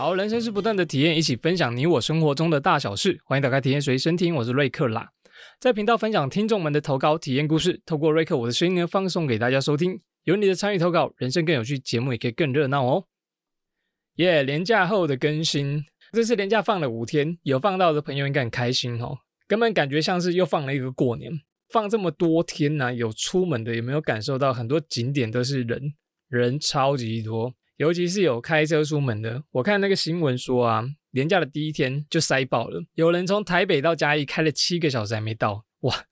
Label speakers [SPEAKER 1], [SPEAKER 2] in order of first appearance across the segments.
[SPEAKER 1] 好，人生是不断的体验，一起分享你我生活中的大小事。欢迎打开体验随身听，我是瑞克啦。在频道分享听众们的投稿体验故事，透过瑞克我的声音呢，放送给大家收听。有你的参与投稿，人生更有趣，节目也可以更热闹哦。耶，年假后的更新，这次年假放了五天，有放到的朋友应该很开心哦。根本感觉像是又放了一个过年，放这么多天呢，有出门的有没有感受到很多景点都是人，人超级多。尤其是有开车出门的，我看那个新闻说啊，年假的第一天就塞爆了，有人从台北到嘉义开了七个小时还没到，哇，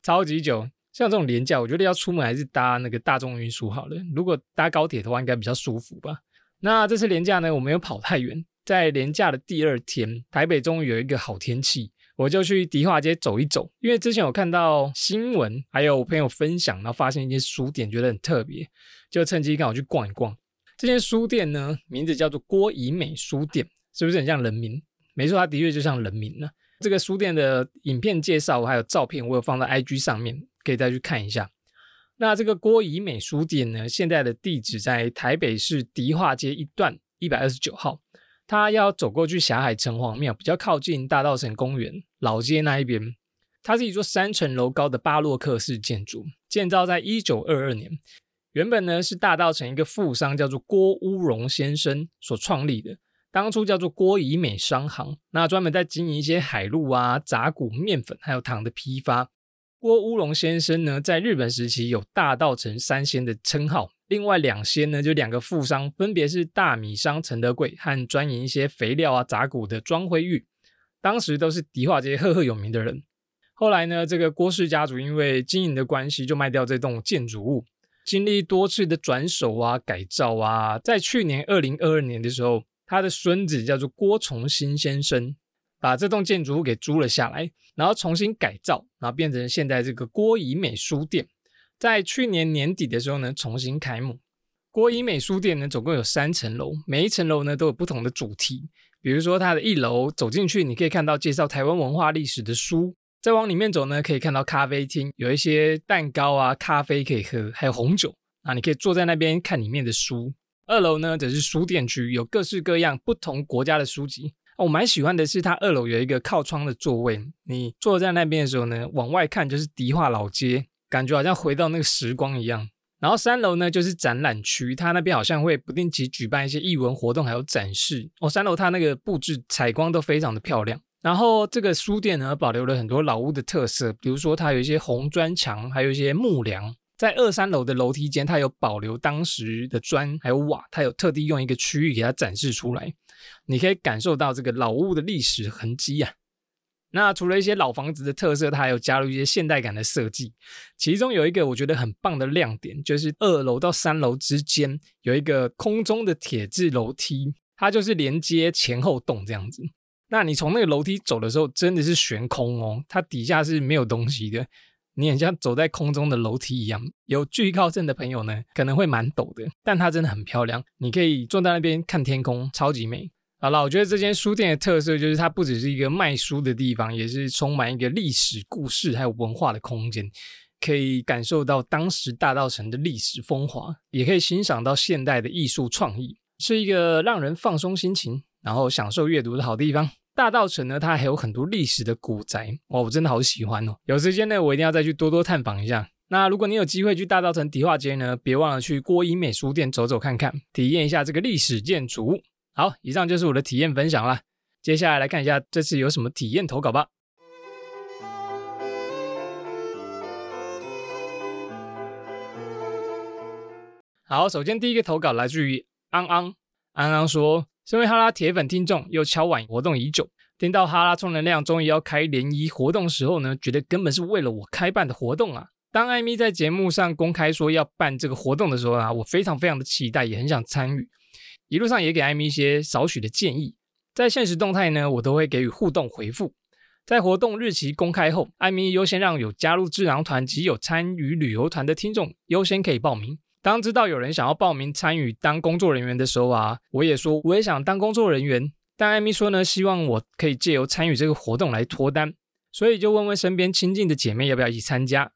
[SPEAKER 1] 超级久。像这种年假，我觉得要出门还是搭那个大众运输好了。如果搭高铁的话，应该比较舒服吧。那这次年假呢，我没有跑太远，在年假的第二天，台北终于有一个好天气，我就去迪化街走一走。因为之前有看到新闻，还有朋友分享，然后发现一间书店，觉得很特别，就趁机刚好去逛一逛。这间书店呢，名字叫做郭怡美书店，是不是很像人民？没错，它的确就像人民呢。这个书店的影片介绍还有照片，我有放在 IG 上面，可以再去看一下。那这个郭怡美书店呢，现在的地址在台北市迪化街一段一百二十九号，它要走过去霞海城隍庙，比较靠近大道城公园老街那一边。它是一座三层楼高的巴洛克式建筑，建造在一九二二年。原本呢是大道城一个富商叫做郭乌荣先生所创立的，当初叫做郭怡美商行，那专门在经营一些海陆啊、杂谷、面粉还有糖的批发。郭乌荣先生呢在日本时期有大道城三仙的称号，另外两仙呢就两个富商，分别是大米商陈德贵和专营一些肥料啊、杂谷的庄辉玉，当时都是迪化街赫赫有名的人。后来呢，这个郭氏家族因为经营的关系，就卖掉这栋建筑物。经历多次的转手啊、改造啊，在去年二零二二年的时候，他的孙子叫做郭崇新先生，把这栋建筑物给租了下来，然后重新改造，然后变成现在这个郭怡美书店。在去年年底的时候呢，重新开幕。郭怡美书店呢，总共有三层楼，每一层楼呢都有不同的主题。比如说，它的一楼走进去，你可以看到介绍台湾文化历史的书。再往里面走呢，可以看到咖啡厅，有一些蛋糕啊、咖啡可以喝，还有红酒啊，你可以坐在那边看里面的书。二楼呢则是书店区，有各式各样不同国家的书籍。我蛮喜欢的是，它二楼有一个靠窗的座位，你坐在那边的时候呢，往外看就是迪化老街，感觉好像回到那个时光一样。然后三楼呢就是展览区，它那边好像会不定期举办一些艺文活动，还有展示。哦，三楼它那个布置采光都非常的漂亮。然后这个书店呢，保留了很多老屋的特色，比如说它有一些红砖墙，还有一些木梁。在二三楼的楼梯间，它有保留当时的砖还有瓦，它有特地用一个区域给它展示出来，你可以感受到这个老屋的历史痕迹啊。那除了一些老房子的特色，它还有加入一些现代感的设计。其中有一个我觉得很棒的亮点，就是二楼到三楼之间有一个空中的铁质楼梯，它就是连接前后洞这样子。那你从那个楼梯走的时候，真的是悬空哦，它底下是没有东西的，你很像走在空中的楼梯一样。有惧高症的朋友呢，可能会蛮陡的，但它真的很漂亮，你可以坐在那边看天空，超级美。好了，我觉得这间书店的特色就是它不只是一个卖书的地方，也是充满一个历史故事还有文化的空间，可以感受到当时大道城的历史风华，也可以欣赏到现代的艺术创意，是一个让人放松心情，然后享受阅读的好地方。大道城呢，它还有很多历史的古宅哦，我真的好喜欢哦。有时间呢，我一定要再去多多探访一下。那如果你有机会去大道城迪化街呢，别忘了去郭一美书店走走看看，体验一下这个历史建筑。好，以上就是我的体验分享了。接下来来看一下这次有什么体验投稿吧。好，首先第一个投稿来自于安安，安安说。身为哈拉铁粉听众，又敲碗活动已久，听到哈拉充能量终于要开联谊活动时候呢，觉得根本是为了我开办的活动啊！当艾米在节目上公开说要办这个活动的时候啊，我非常非常的期待，也很想参与。一路上也给艾米一些少许的建议，在现实动态呢，我都会给予互动回复。在活动日期公开后，艾米优先让有加入智囊团及有参与旅游团的听众优先可以报名。当知道有人想要报名参与当工作人员的时候啊，我也说我也想当工作人员。但艾米说呢，希望我可以借由参与这个活动来脱单，所以就问问身边亲近的姐妹要不要一起参加。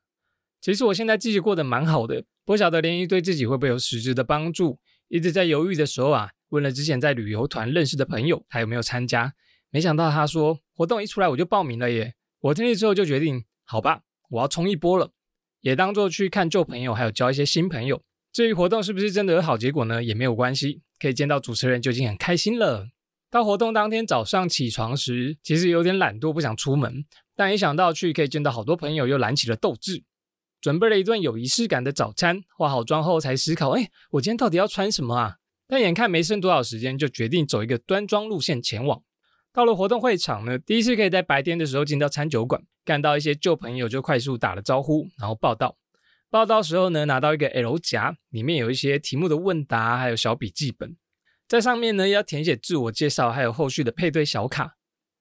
[SPEAKER 1] 其实我现在自己过得蛮好的，不晓得联谊对自己会不会有实质的帮助。一直在犹豫的时候啊，问了之前在旅游团认识的朋友还有没有参加，没想到他说活动一出来我就报名了耶！我听了之后就决定，好吧，我要冲一波了，也当做去看旧朋友，还有交一些新朋友。至于活动是不是真的有好结果呢，也没有关系，可以见到主持人就已经很开心了。到活动当天早上起床时，其实有点懒惰，不想出门，但一想到去可以见到好多朋友，又燃起了斗志。准备了一顿有仪式感的早餐，化好妆后才思考：哎，我今天到底要穿什么啊？但眼看没剩多少时间，就决定走一个端庄路线前往。到了活动会场呢，第一次可以在白天的时候进到餐酒馆，看到一些旧朋友，就快速打了招呼，然后报道。报到时候呢，拿到一个 L 夹，里面有一些题目的问答，还有小笔记本，在上面呢要填写自我介绍，还有后续的配对小卡，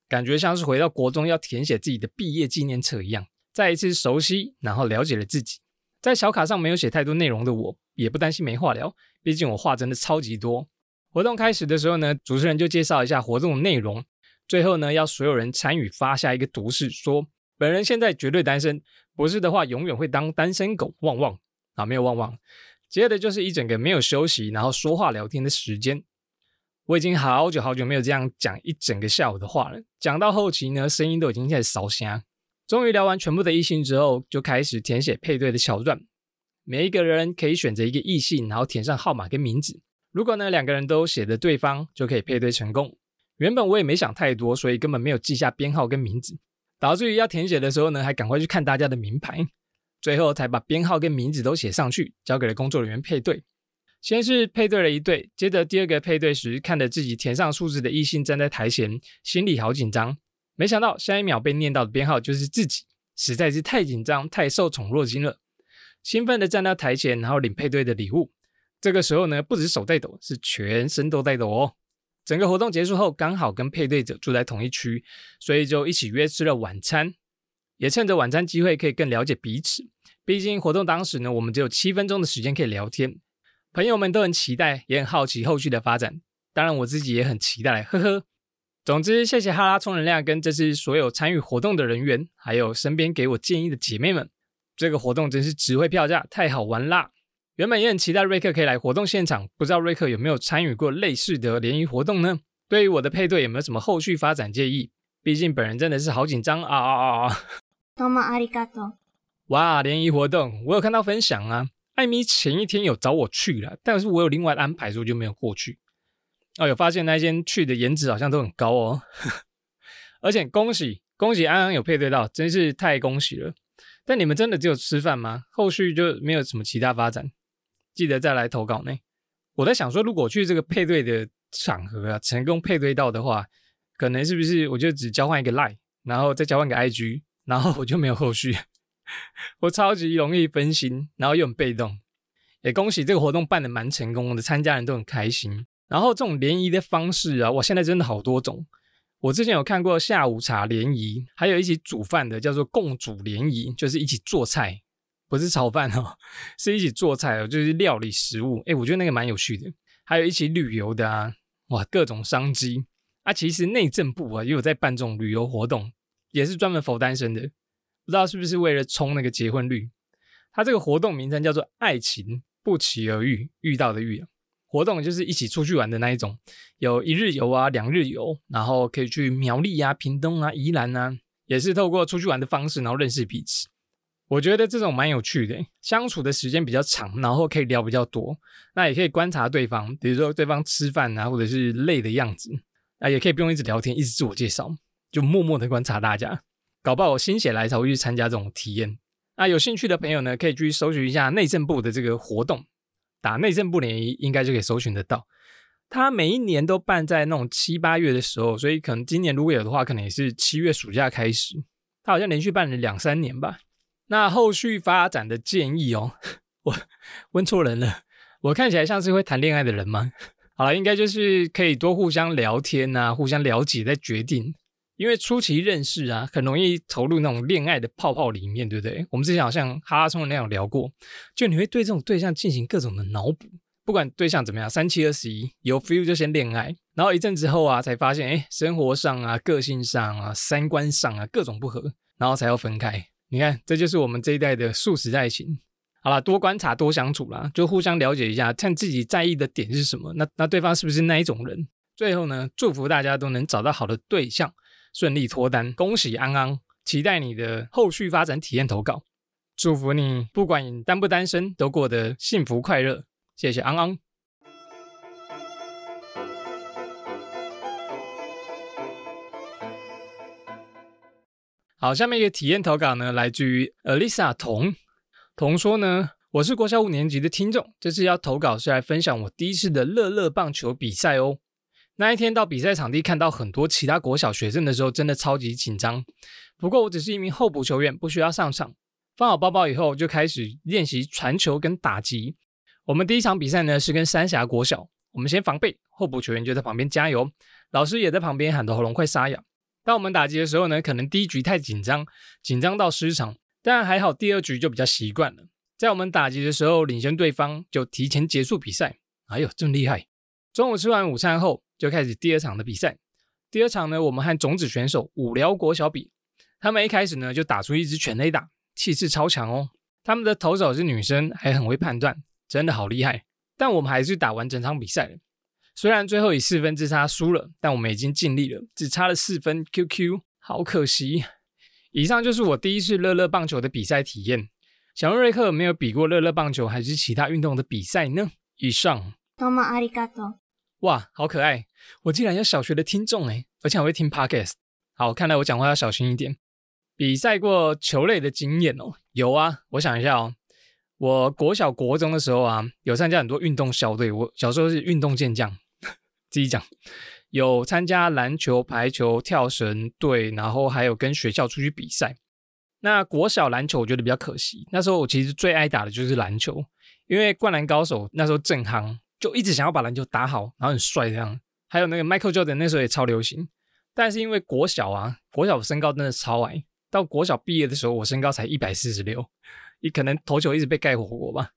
[SPEAKER 1] 感觉像是回到国中要填写自己的毕业纪念册一样。再一次熟悉，然后了解了自己。在小卡上没有写太多内容的我，也不担心没话聊，毕竟我话真的超级多。活动开始的时候呢，主持人就介绍一下活动的内容，最后呢要所有人参与发下一个毒誓，说本人现在绝对单身，不是的话永远会当单身狗。旺旺啊，没有旺旺。接着就是一整个没有休息，然后说话聊天的时间。我已经好久好久没有这样讲一整个下午的话了，讲到后期呢，声音都已经在烧香。终于聊完全部的异性之后，就开始填写配对的桥段。每一个人可以选择一个异性，然后填上号码跟名字。如果呢两个人都写的对方，就可以配对成功。原本我也没想太多，所以根本没有记下编号跟名字，导致于要填写的时候呢，还赶快去看大家的名牌，最后才把编号跟名字都写上去，交给了工作人员配对。先是配对了一对，接着第二个配对时，看着自己填上数字的异性站在台前，心里好紧张。没想到下一秒被念到的编号就是自己，实在是太紧张、太受宠若惊了。兴奋的站到台前，然后领配对的礼物。这个时候呢，不止手在抖，是全身都在抖哦。整个活动结束后，刚好跟配对者住在同一区，所以就一起约吃了晚餐。也趁着晚餐机会，可以更了解彼此。毕竟活动当时呢，我们只有七分钟的时间可以聊天。朋友们都很期待，也很好奇后续的发展。当然，我自己也很期待，呵呵。总之，谢谢哈拉充能量跟这次所有参与活动的人员，还有身边给我建议的姐妹们。这个活动真是值回票价，太好玩啦！原本也很期待瑞克可以来活动现场，不知道瑞克有没有参与过类似的联谊活动呢？对于我的配对有没有什么后续发展建议？毕竟本人真的是好紧张啊啊啊啊！多么阿里嘎多！哇，联谊活动我有看到分享啊，艾米前一天有找我去了，但是我有另外安排，所以就没有过去。哦，有发现那间去的颜值好像都很高哦，而且恭喜恭喜安安有配对到，真是太恭喜了。但你们真的只有吃饭吗？后续就没有什么其他发展？记得再来投稿呢。我在想说，如果去这个配对的场合啊，成功配对到的话，可能是不是我就只交换一个 line，然后再交换个 IG，然后我就没有后续。我超级容易分心，然后又很被动。也恭喜这个活动办的蛮成功的，参加人都很开心。然后这种联谊的方式啊，我，现在真的好多种。我之前有看过下午茶联谊，还有一起煮饭的，叫做共煮联谊，就是一起做菜，不是炒饭哦，是一起做菜哦，就是料理食物。哎，我觉得那个蛮有趣的。还有一起旅游的啊，哇，各种商机啊。其实内政部啊也有在办这种旅游活动，也是专门否单身的，不知道是不是为了冲那个结婚率。它这个活动名称叫做“爱情不期而遇”，遇到的遇。活动就是一起出去玩的那一种，有一日游啊、两日游，然后可以去苗栗啊、屏东啊、宜兰啊，也是透过出去玩的方式，然后认识彼此。我觉得这种蛮有趣的，相处的时间比较长，然后可以聊比较多。那也可以观察对方，比如说对方吃饭啊，或者是累的样子，啊，也可以不用一直聊天，一直自我介绍，就默默的观察大家。搞不好我心血来潮会去参加这种体验。那有兴趣的朋友呢，可以去搜寻一下内政部的这个活动。打内政部联谊应该就可以搜寻得到，他每一年都办在那种七八月的时候，所以可能今年如果有的话，可能也是七月暑假开始。他好像连续办了两三年吧。那后续发展的建议哦，我问错人了，我看起来像是会谈恋爱的人吗？好了，应该就是可以多互相聊天啊，互相了解再决定。因为初期认识啊，很容易投入那种恋爱的泡泡里面，对不对？我们之前好像哈拉充那样聊过，就你会对这种对象进行各种的脑补，不管对象怎么样，三七二十一，有 feel 就先恋爱，然后一阵之后啊，才发现哎，生活上啊、个性上啊、三观上啊各种不合，然后才要分开。你看，这就是我们这一代的素食爱情。好了，多观察，多相处啦，就互相了解一下，看自己在意的点是什么。那那对方是不是那一种人？最后呢，祝福大家都能找到好的对象，顺利脱单。恭喜安安，期待你的后续发展体验投稿。祝福你，不管单不单身，都过得幸福快乐。谢谢安安。好，下面一个体验投稿呢，来自于 Alisa 童。童说呢，我是国小五年级的听众，这次要投稿是来分享我第一次的乐乐棒球比赛哦。那一天到比赛场地看到很多其他国小学生的时候，真的超级紧张。不过我只是一名候补球员，不需要上场。放好包包以后，就开始练习传球跟打击。我们第一场比赛呢是跟三峡国小，我们先防备，候补球员就在旁边加油，老师也在旁边喊得喉咙快沙哑。当我们打击的时候呢，可能第一局太紧张，紧张到失常。但还好，第二局就比较习惯了。在我们打击的时候，领先对方就提前结束比赛。哎呦，这么厉害！中午吃完午餐后，就开始第二场的比赛。第二场呢，我们和种子选手五辽国小比。他们一开始呢，就打出一支全垒打，气势超强哦。他们的投手是女生，还很会判断，真的好厉害。但我们还是打完整场比赛了。虽然最后以四分之差输了，但我们已经尽力了，只差了四分。QQ，好可惜。以上就是我第一次乐乐棒球的比赛体验。想问瑞克，没有比过乐乐棒球还是其他运动的比赛呢？以上。哇，好可爱！我竟然有小学的听众诶，而且还会听 podcast。好，看来我讲话要小心一点。比赛过球类的经验哦，有啊。我想一下哦，我国小国中的时候啊，有参加很多运动校队。我小时候是运动健将，自己讲。有参加篮球、排球、跳绳队，然后还有跟学校出去比赛。那国小篮球我觉得比较可惜，那时候我其实最爱打的就是篮球，因为灌篮高手那时候正夯，就一直想要把篮球打好，然后很帅这样。还有那个 Michael Jordan 那时候也超流行，但是因为国小啊，国小身高真的超矮，到国小毕业的时候我身高才一百四十六，你可能投球一直被盖火锅吧，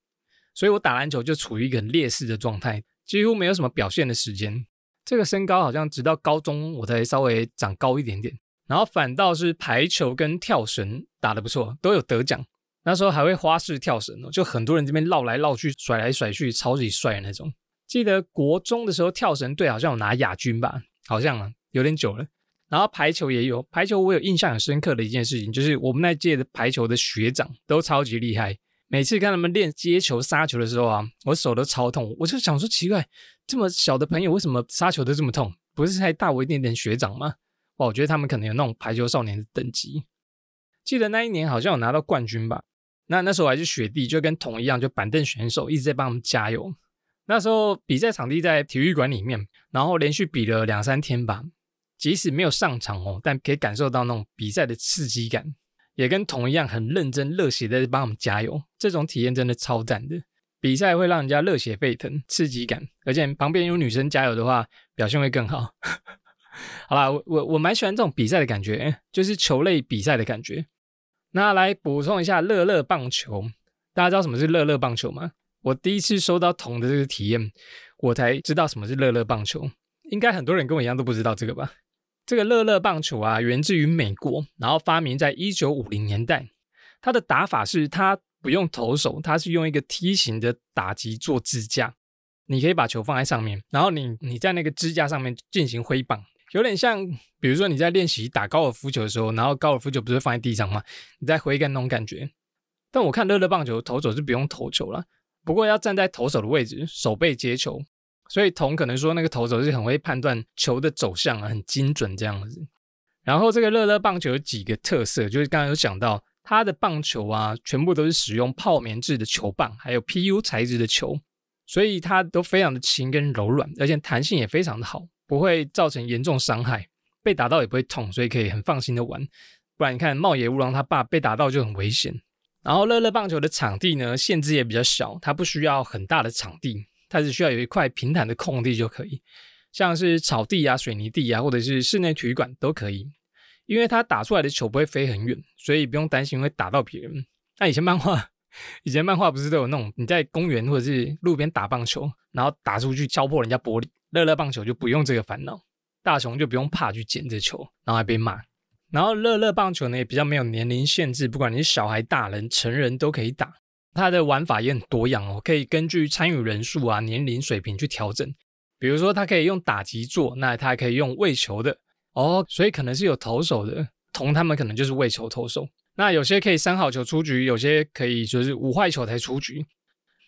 [SPEAKER 1] 所以我打篮球就处于一个很劣势的状态，几乎没有什么表现的时间。这个身高好像直到高中我才稍微长高一点点，然后反倒是排球跟跳绳打得不错，都有得奖。那时候还会花式跳绳哦，就很多人这边绕来绕去、甩来甩去，超级帅的那种。记得国中的时候跳绳队好像有拿亚军吧，好像啊，有点久了。然后排球也有，排球我有印象很深刻的一件事情，就是我们那届的排球的学长都超级厉害。每次看他们练接球、杀球的时候啊，我手都超痛。我就想说，奇怪，这么小的朋友为什么杀球都这么痛？不是才大我一点点学长吗？哇，我觉得他们可能有那种排球少年的等级。记得那一年好像有拿到冠军吧？那那时候还是学弟，就跟同一样，就板凳选手一直在帮我们加油。那时候比赛场地在体育馆里面，然后连续比了两三天吧。即使没有上场哦，但可以感受到那种比赛的刺激感。也跟同一样很认真热血的帮我们加油，这种体验真的超赞的。比赛会让人家热血沸腾，刺激感，而且旁边有女生加油的话，表现会更好。好啦，我我我蛮喜欢这种比赛的感觉，就是球类比赛的感觉。那来补充一下乐乐棒球，大家知道什么是乐乐棒球吗？我第一次收到铜的这个体验，我才知道什么是乐乐棒球。应该很多人跟我一样都不知道这个吧？这个乐乐棒球啊，源自于美国，然后发明在一九五零年代。它的打法是，它不用投手，它是用一个梯形的打击做支架。你可以把球放在上面，然后你你在那个支架上面进行挥棒，有点像，比如说你在练习打高尔夫球的时候，然后高尔夫球不是放在地上吗？你在挥杆那种感觉。但我看乐乐棒球投手是不用投球了，不过要站在投手的位置，手背接球。所以童可能说那个投手是很会判断球的走向啊，很精准这样子。然后这个乐乐棒球有几个特色，就是刚刚有讲到它的棒球啊，全部都是使用泡棉质的球棒，还有 PU 材质的球，所以它都非常的轻跟柔软，而且弹性也非常的好，不会造成严重伤害，被打到也不会痛，所以可以很放心的玩。不然你看茂野乌郎他爸被打到就很危险。然后乐乐棒球的场地呢，限制也比较小，它不需要很大的场地。它只需要有一块平坦的空地就可以，像是草地啊、水泥地啊，或者是室内体育馆都可以。因为它打出来的球不会飞很远，所以不用担心会打到别人。那以前漫画，以前漫画不是都有那种你在公园或者是路边打棒球，然后打出去敲破人家玻璃，乐乐棒球就不用这个烦恼，大雄就不用怕去捡这球，然后还被骂。然后乐乐棒球呢也比较没有年龄限制，不管你是小孩、大人、成人都可以打。它的玩法也很多样哦，可以根据参与人数啊、年龄水平去调整。比如说，它可以用打击做，那它还可以用喂球的哦，所以可能是有投手的，同他们可能就是为球投手。那有些可以三好球出局，有些可以就是五坏球才出局。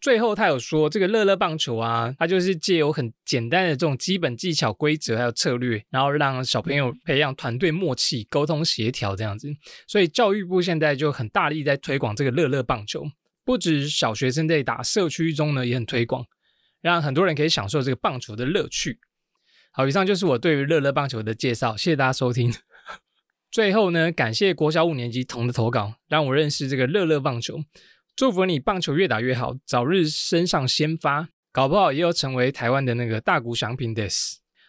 [SPEAKER 1] 最后他有说，这个乐乐棒球啊，它就是借由很简单的这种基本技巧、规则还有策略，然后让小朋友培养团队默契、沟通协调这样子。所以教育部现在就很大力在推广这个乐乐棒球，不止小学生在打，社区中呢也很推广。让很多人可以享受这个棒球的乐趣。好，以上就是我对于乐乐棒球的介绍，谢谢大家收听。最后呢，感谢国小五年级童的投稿，让我认识这个乐乐棒球。祝福你棒球越打越好，早日升上先发，搞不好也有成为台湾的那个大谷翔平的。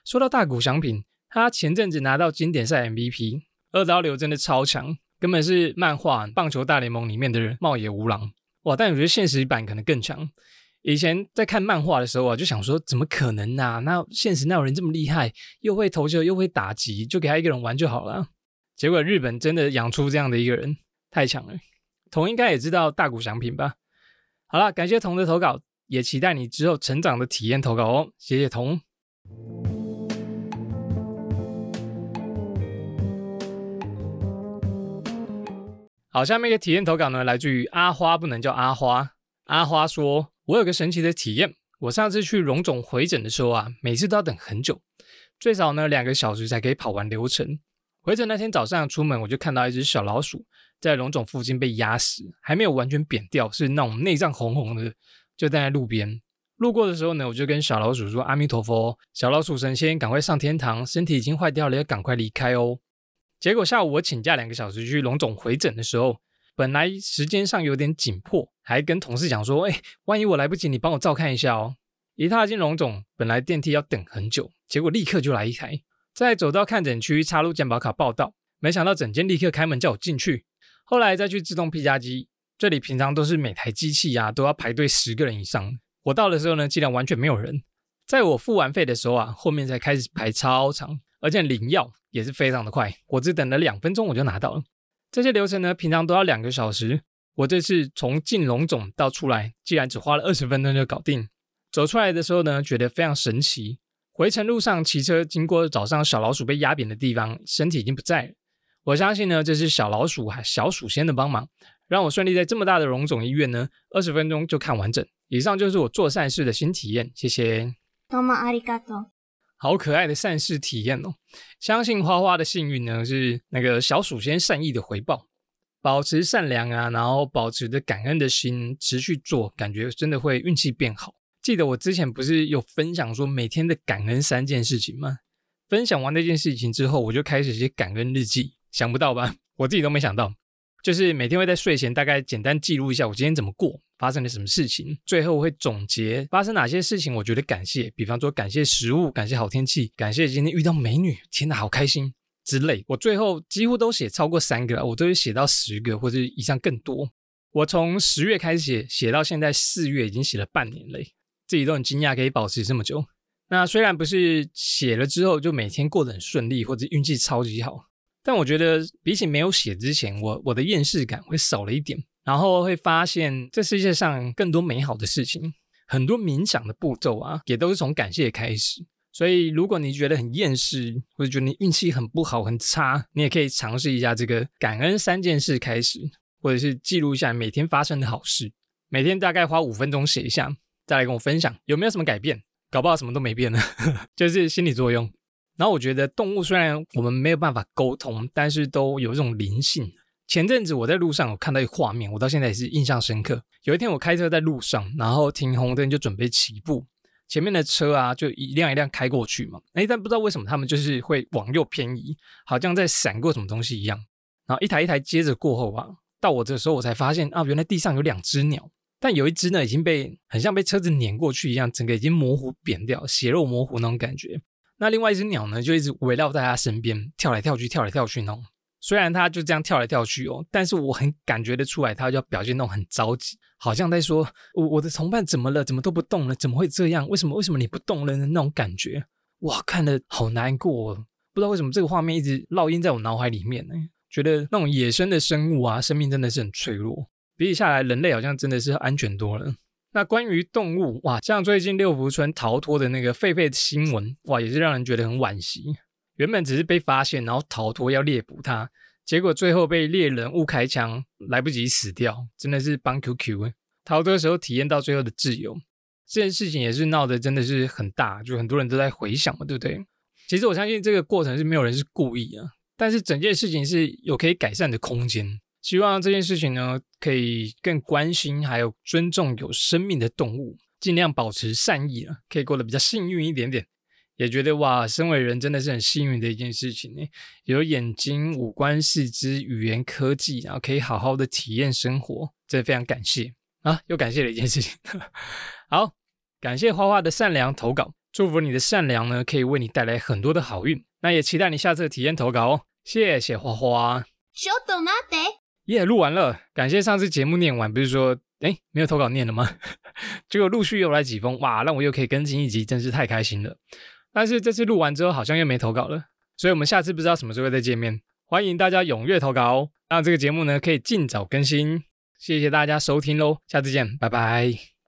[SPEAKER 1] 说到大谷翔平，他前阵子拿到经典赛 MVP，二刀流真的超强，根本是漫画棒球大联盟里面的人茂野无郎哇！但我觉得现实版可能更强。以前在看漫画的时候啊，就想说怎么可能啊？那现实哪有人这么厉害，又会投球又会打击，就给他一个人玩就好了。结果日本真的养出这样的一个人，太强了。童应该也知道大谷翔平吧？好了，感谢童的投稿，也期待你之后成长的体验投稿哦。谢谢童。好，下面一个体验投稿呢，来自于阿花，不能叫阿花。阿花说。我有个神奇的体验，我上次去荣总回诊的时候啊，每次都要等很久，最少呢两个小时才可以跑完流程。回诊那天早上出门，我就看到一只小老鼠在荣总附近被压死，还没有完全扁掉，是那种内脏红红的，就站在路边。路过的时候呢，我就跟小老鼠说：“阿弥陀佛，小老鼠神仙，赶快上天堂，身体已经坏掉了，要赶快离开哦。”结果下午我请假两个小时去荣总回诊的时候。本来时间上有点紧迫，还跟同事讲说：“哎，万一我来不及，你帮我照看一下哦。”一踏进龙总，本来电梯要等很久，结果立刻就来一台。再走到看诊区，插入健保卡报到，没想到整间立刻开门叫我进去。后来再去自动 P 加机，这里平常都是每台机器啊都要排队十个人以上。我到的时候呢，竟然完全没有人。在我付完费的时候啊，后面才开始排超长，而且领药也是非常的快，我只等了两分钟我就拿到了。这些流程呢，平常都要两个小时。我这次从进龙种到出来，竟然只花了二十分钟就搞定。走出来的时候呢，觉得非常神奇。回程路上骑车经过早上小老鼠被压扁的地方，身体已经不在了。我相信呢，这是小老鼠还小鼠仙的帮忙，让我顺利在这么大的荣总医院呢，二十分钟就看完整。以上就是我做善事的新体验，谢谢。多么阿里嘎多。好可爱的善事体验哦！相信花花的幸运呢，是那个小鼠先善意的回报。保持善良啊，然后保持着感恩的心，持续做，感觉真的会运气变好。记得我之前不是有分享说每天的感恩三件事情吗？分享完那件事情之后，我就开始写感恩日记。想不到吧？我自己都没想到。就是每天会在睡前大概简单记录一下我今天怎么过，发生了什么事情，最后会总结发生哪些事情，我觉得感谢，比方说感谢食物，感谢好天气，感谢今天遇到美女，天哪，好开心之类。我最后几乎都写超过三个，我都会写到十个或者以上更多。我从十月开始写，写到现在四月，已经写了半年嘞，自己都很惊讶可以保持这么久。那虽然不是写了之后就每天过得很顺利，或者运气超级好。但我觉得比起没有写之前，我我的厌世感会少了一点，然后会发现这世界上更多美好的事情，很多冥想的步骤啊，也都是从感谢开始。所以如果你觉得很厌世，或者觉得你运气很不好、很差，你也可以尝试一下这个感恩三件事开始，或者是记录一下每天发生的好事，每天大概花五分钟写一下，再来跟我分享有没有什么改变，搞不好什么都没变呢，就是心理作用。然后我觉得动物虽然我们没有办法沟通，但是都有一种灵性。前阵子我在路上有看到一个画面，我到现在也是印象深刻。有一天我开车在路上，然后停红灯就准备起步，前面的车啊就一辆一辆开过去嘛。哎，但不知道为什么他们就是会往右偏移，好像在闪过什么东西一样。然后一台一台接着过后啊，到我的时候我才发现啊，原来地上有两只鸟，但有一只呢已经被很像被车子碾过去一样，整个已经模糊扁掉，血肉模糊那种感觉。那另外一只鸟呢，就一直围绕在他身边，跳来跳去，跳来跳去那种。虽然它就这样跳来跳去哦，但是我很感觉得出来，它就要表现那种很着急，好像在说：“我我的同伴怎么了？怎么都不动了？怎么会这样？为什么？为什么你不动了？”那种感觉，哇，看得好难过。哦不知道为什么这个画面一直烙印在我脑海里面呢？觉得那种野生的生物啊，生命真的是很脆弱。比起下来，人类好像真的是安全多了。那关于动物，哇，像最近六福村逃脱的那个狒狒的新闻，哇，也是让人觉得很惋惜。原本只是被发现，然后逃脱要猎捕它，结果最后被猎人误开枪，来不及死掉，真的是帮 QQ。逃脱的时候体验到最后的自由，这件事情也是闹得真的是很大，就很多人都在回想嘛，对不对？其实我相信这个过程是没有人是故意啊，但是整件事情是有可以改善的空间。希望这件事情呢，可以更关心还有尊重有生命的动物，尽量保持善意啊，可以过得比较幸运一点点。也觉得哇，身为人真的是很幸运的一件事情呢，有眼睛、五官、四肢、语言、科技，然后可以好好的体验生活，真的非常感谢啊！又感谢了一件事情。好，感谢花花的善良投稿，祝福你的善良呢，可以为你带来很多的好运。那也期待你下次的体验投稿哦。谢谢花花。耶，录完了，感谢上次节目念完，不是说哎没有投稿念了吗？结果陆续又来几封，哇，让我又可以更新一集，真是太开心了。但是这次录完之后，好像又没投稿了，所以我们下次不知道什么时候再见面。欢迎大家踊跃投稿，让这个节目呢可以尽早更新。谢谢大家收听喽，下次见，拜拜。